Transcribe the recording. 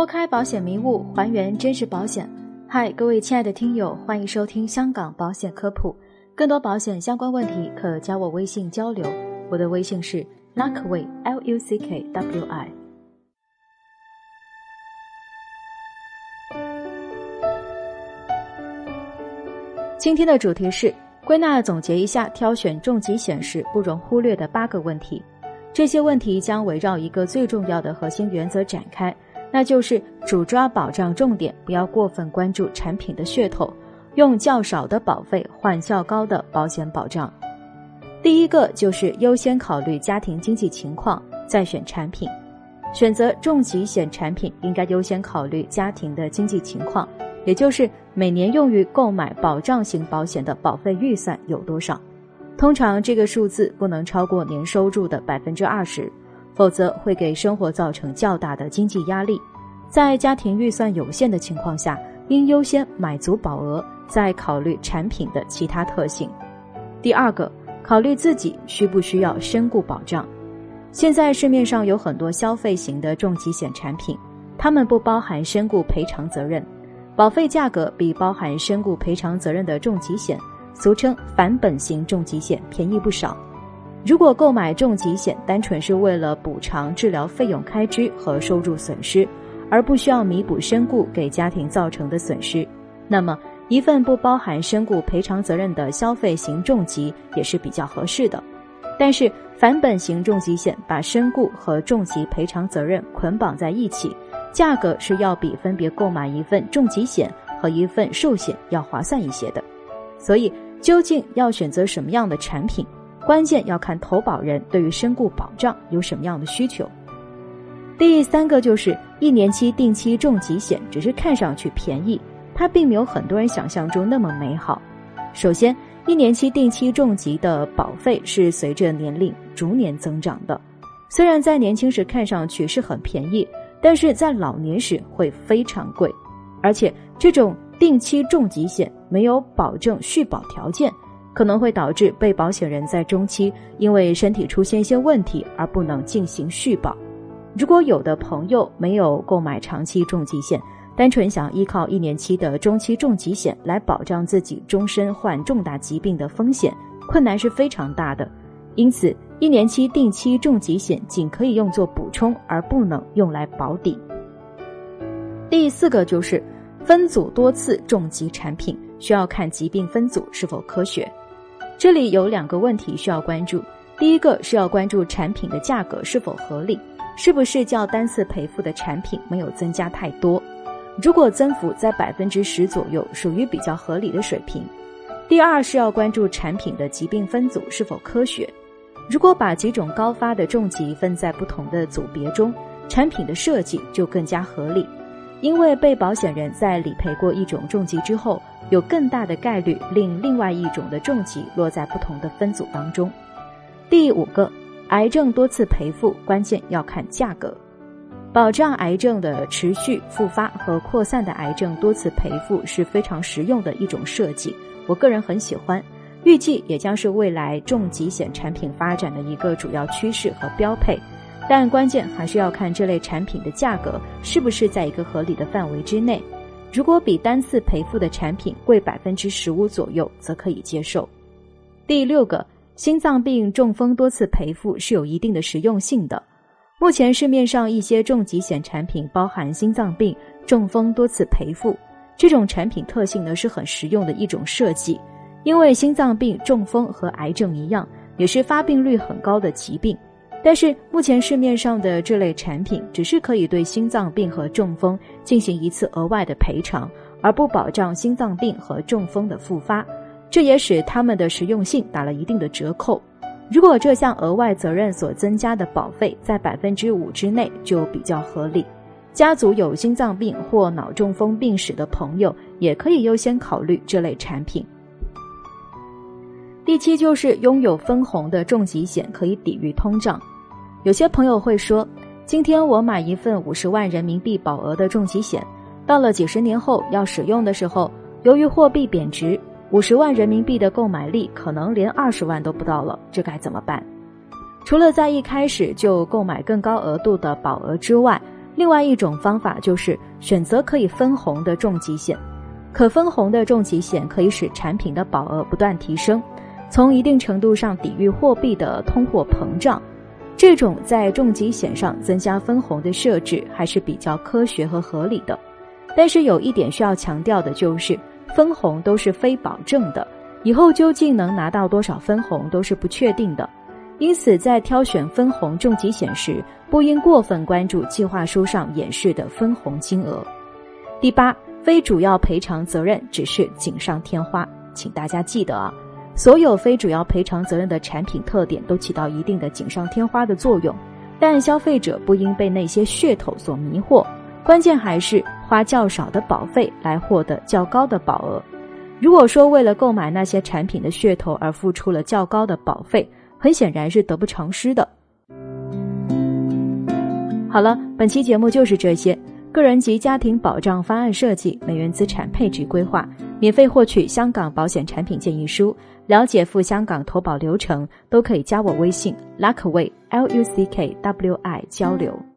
拨开保险迷雾，还原真实保险。嗨，各位亲爱的听友，欢迎收听香港保险科普。更多保险相关问题，可加我微信交流。我的微信是 Luckway L U C K W I。今天的主题是归纳总结一下挑选重疾险时不容忽略的八个问题。这些问题将围绕一个最重要的核心原则展开，那就是主抓保障重点，不要过分关注产品的噱头，用较少的保费换较高的保险保障。第一个就是优先考虑家庭经济情况再选产品，选择重疾险产品应该优先考虑家庭的经济情况，也就是每年用于购买保障型保险的保费预算有多少。通常这个数字不能超过年收入的百分之二十，否则会给生活造成较大的经济压力。在家庭预算有限的情况下，应优先买足保额，再考虑产品的其他特性。第二个，考虑自己需不需要身故保障。现在市面上有很多消费型的重疾险产品，它们不包含身故赔偿责任，保费价格比包含身故赔偿责任的重疾险。俗称返本型重疾险便宜不少。如果购买重疾险单纯是为了补偿治疗费用开支和收入损失，而不需要弥补身故给家庭造成的损失，那么一份不包含身故赔偿责任的消费型重疾也是比较合适的。但是返本型重疾险把身故和重疾赔偿责任捆绑在一起，价格是要比分别购买一份重疾险和一份寿险要划算一些的。所以。究竟要选择什么样的产品，关键要看投保人对于身故保障有什么样的需求。第三个就是一年期定期重疾险，只是看上去便宜，它并没有很多人想象中那么美好。首先，一年期定期重疾的保费是随着年龄逐年增长的，虽然在年轻时看上去是很便宜，但是在老年时会非常贵，而且这种。定期重疾险没有保证续保条件，可能会导致被保险人在中期因为身体出现一些问题而不能进行续保。如果有的朋友没有购买长期重疾险，单纯想依靠一年期的中期重疾险来保障自己终身患重大疾病的风险，困难是非常大的。因此，一年期定期重疾险仅可以用作补充，而不能用来保底。第四个就是。分组多次重疾产品需要看疾病分组是否科学，这里有两个问题需要关注。第一个是要关注产品的价格是否合理，是不是较单次赔付的产品没有增加太多，如果增幅在百分之十左右，属于比较合理的水平。第二是要关注产品的疾病分组是否科学，如果把几种高发的重疾分在不同的组别中，产品的设计就更加合理。因为被保险人在理赔过一种重疾之后，有更大的概率令另外一种的重疾落在不同的分组当中。第五个，癌症多次赔付关键要看价格，保障癌症的持续复发和扩散的癌症多次赔付是非常实用的一种设计，我个人很喜欢，预计也将是未来重疾险产品发展的一个主要趋势和标配。但关键还是要看这类产品的价格是不是在一个合理的范围之内。如果比单次赔付的产品贵百分之十五左右，则可以接受。第六个，心脏病、中风多次赔付是有一定的实用性的。目前市面上一些重疾险产品包含心脏病、中风多次赔付，这种产品特性呢是很实用的一种设计，因为心脏病、中风和癌症一样，也是发病率很高的疾病。但是目前市面上的这类产品只是可以对心脏病和中风进行一次额外的赔偿，而不保障心脏病和中风的复发，这也使它们的实用性打了一定的折扣。如果这项额外责任所增加的保费在百分之五之内，就比较合理。家族有心脏病或脑中风病史的朋友，也可以优先考虑这类产品。第七就是拥有分红的重疾险可以抵御通胀。有些朋友会说，今天我买一份五十万人民币保额的重疾险，到了几十年后要使用的时候，由于货币贬值，五十万人民币的购买力可能连二十万都不到了，这该怎么办？除了在一开始就购买更高额度的保额之外，另外一种方法就是选择可以分红的重疾险。可分红的重疾险可以使产品的保额不断提升，从一定程度上抵御货币的通货膨胀。这种在重疾险上增加分红的设置还是比较科学和合理的。但是有一点需要强调的就是，分红都是非保证的，以后究竟能拿到多少分红都是不确定的。因此，在挑选分红重疾险时，不应过分关注计划书上演示的分红金额。第八，非主要赔偿责任只是锦上添花，请大家记得啊，所有非主要赔偿责任的产品特点都起到一定的锦上添花的作用，但消费者不应被那些噱头所迷惑，关键还是花较少的保费来获得较高的保额。如果说为了购买那些产品的噱头而付出了较高的保费，很显然是得不偿失的。好了，本期节目就是这些。个人及家庭保障方案设计、美元资产配置规划，免费获取香港保险产品建议书，了解赴香港投保流程，都可以加我微信 Luckway L U C K W I 交流。